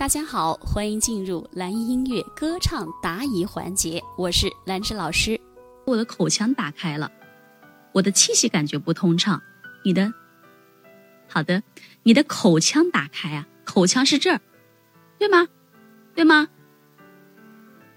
大家好，欢迎进入蓝音音乐歌唱答疑环节，我是兰芝老师。我的口腔打开了，我的气息感觉不通畅。你的，好的，你的口腔打开啊，口腔是这儿，对吗？对吗？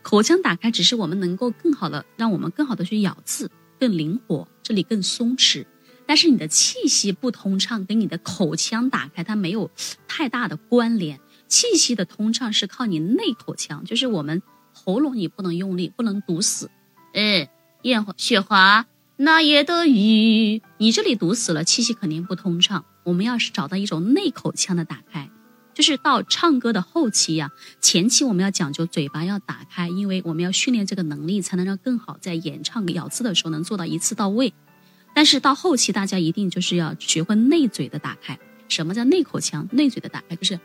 口腔打开只是我们能够更好的让我们更好的去咬字，更灵活，这里更松弛。但是你的气息不通畅，跟你的口腔打开它没有太大的关联。气息的通畅是靠你内口腔，就是我们喉咙你不能用力，不能堵死。嗯，艳华雪华那夜的雨，你这里堵死了，气息肯定不通畅。我们要是找到一种内口腔的打开，就是到唱歌的后期呀，前期我们要讲究嘴巴要打开，因为我们要训练这个能力，才能让更好在演唱咬字的时候能做到一次到位。但是到后期，大家一定就是要学会内嘴的打开。什么叫内口腔？内嘴的打开就是。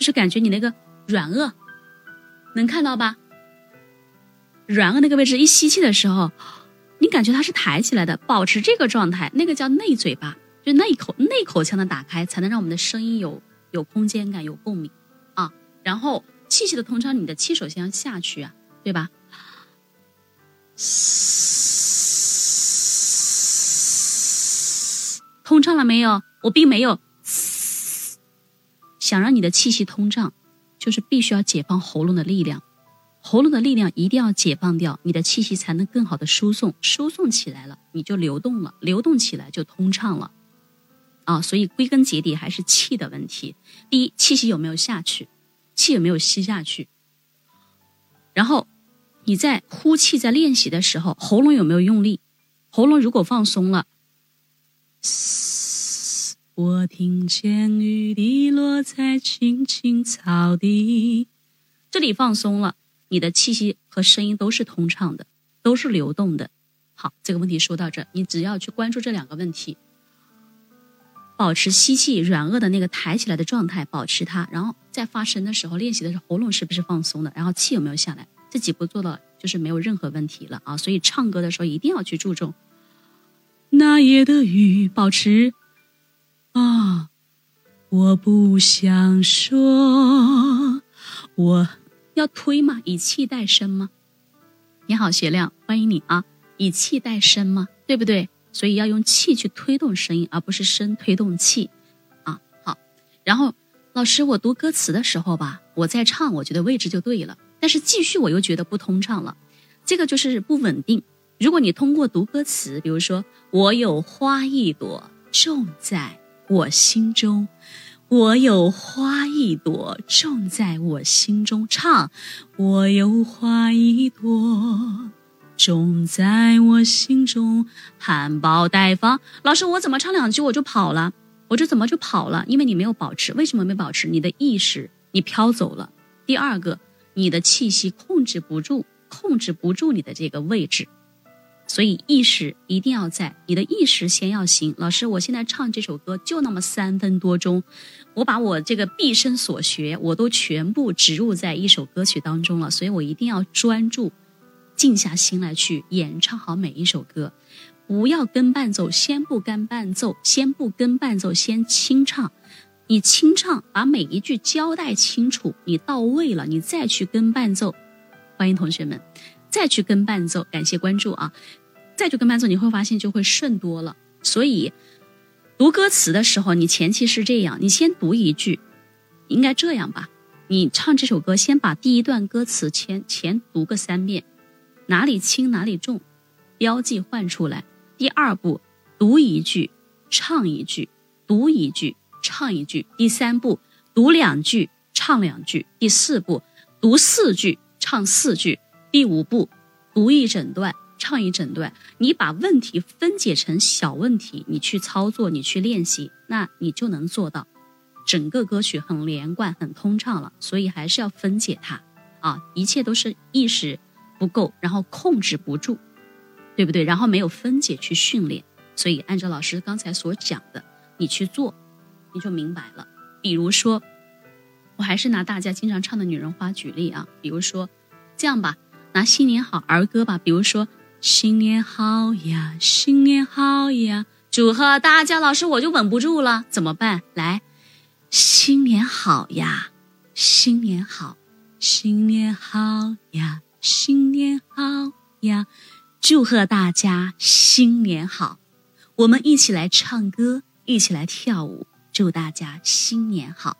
就是感觉你那个软腭，能看到吧？软腭那个位置一吸气的时候，你感觉它是抬起来的，保持这个状态，那个叫内嘴巴，就内口内口腔的打开，才能让我们的声音有有空间感、有共鸣啊。然后气息的通畅，你的气首先要下去啊，对吧？通畅了没有？我并没有嘶。想让你的气息通畅，就是必须要解放喉咙的力量，喉咙的力量一定要解放掉，你的气息才能更好的输送，输送起来了，你就流动了，流动起来就通畅了，啊，所以归根结底还是气的问题。第一，气息有没有下去，气有没有吸下去，然后你在呼气在练习的时候，喉咙有没有用力，喉咙如果放松了。我听见雨滴落在青青草地，这里放松了，你的气息和声音都是通畅的，都是流动的。好，这个问题说到这，你只要去关注这两个问题，保持吸气软腭的那个抬起来的状态，保持它，然后在发声的时候练习的时候，喉咙是不是放松的，然后气有没有下来，这几步做到就是没有任何问题了啊！所以唱歌的时候一定要去注重那夜的雨，保持。啊，我不想说，我要推吗？以气带声吗？你好，学亮，欢迎你啊！以气带声吗？对不对？所以要用气去推动声音，而不是声推动气啊。好，然后老师，我读歌词的时候吧，我在唱，我觉得位置就对了，但是继续我又觉得不通畅了，这个就是不稳定。如果你通过读歌词，比如说我有花一朵种在。我心中，我有花一朵种在我心中。唱，我有花一朵种在我心中，含苞待放。老师，我怎么唱两句我就跑了？我这怎么就跑了？因为你没有保持。为什么没保持？你的意识你飘走了。第二个，你的气息控制不住，控制不住你的这个位置。所以意识一定要在，你的意识先要行。老师，我现在唱这首歌就那么三分多钟，我把我这个毕生所学，我都全部植入在一首歌曲当中了。所以我一定要专注，静下心来去演唱好每一首歌，不要跟伴奏，先不跟伴奏，先不跟伴奏，先清唱。你清唱，把每一句交代清楚，你到位了，你再去跟伴奏。欢迎同学们，再去跟伴奏。感谢关注啊。再去跟伴奏，你会发现就会顺多了。所以读歌词的时候，你前期是这样：你先读一句，应该这样吧？你唱这首歌，先把第一段歌词前前读个三遍，哪里轻哪里重，标记换出来。第二步，读一句，唱一句，读一句，唱一句。第三步，读两句，唱两句。第四步，读四句，唱四句。第五步，读一整段。唱一整段，你把问题分解成小问题，你去操作，你去练习，那你就能做到整个歌曲很连贯、很通畅了。所以还是要分解它啊，一切都是意识不够，然后控制不住，对不对？然后没有分解去训练，所以按照老师刚才所讲的，你去做，你就明白了。比如说，我还是拿大家经常唱的《女人花》举例啊，比如说这样吧，拿新年好儿歌吧，比如说。新年好呀，新年好呀！祝贺大家，老师我就稳不住了，怎么办？来，新年好呀，新年好，新年好呀，新年好呀！祝贺大家新年好！我们一起来唱歌，一起来跳舞，祝大家新年好，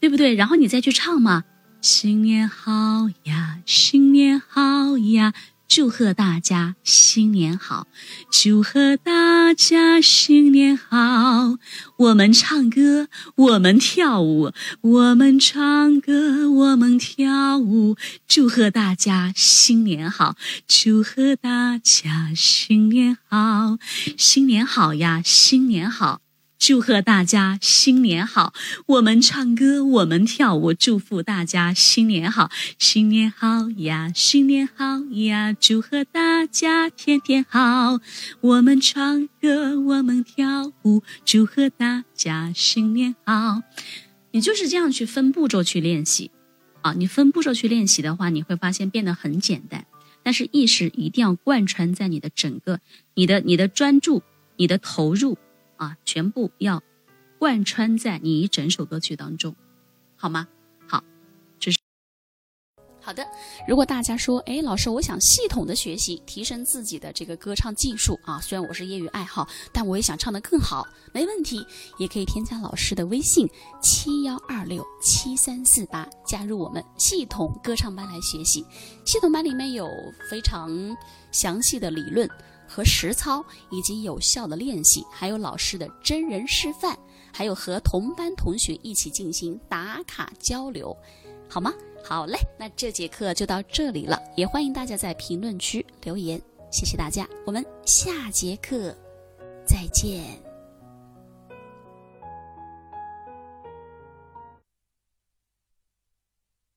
对不对？然后你再去唱嘛，新年好呀，新年好呀！祝贺大家新年好！祝贺大家新年好！我们唱歌，我们跳舞，我们唱歌，我们跳舞。祝贺大家新年好！祝贺大家新年好！新年好呀，新年好！祝贺大家新年好！我们唱歌，我们跳舞，祝福大家新年好，新年好呀，新年好呀！祝贺大家天天好！我们唱歌，我们跳舞，祝贺大家新年好！你就是这样去分步骤去练习啊！你分步骤去练习的话，你会发现变得很简单。但是意识一定要贯穿在你的整个、你的、你的专注、你的投入。啊，全部要贯穿在你整首歌曲当中，好吗？好，这是好的。如果大家说，哎，老师，我想系统的学习，提升自己的这个歌唱技术啊，虽然我是业余爱好，但我也想唱得更好，没问题，也可以添加老师的微信七幺二六七三四八，加入我们系统歌唱班来学习。系统班里面有非常详细的理论。和实操以及有效的练习，还有老师的真人示范，还有和同班同学一起进行打卡交流，好吗？好嘞，那这节课就到这里了，也欢迎大家在评论区留言，谢谢大家，我们下节课再见。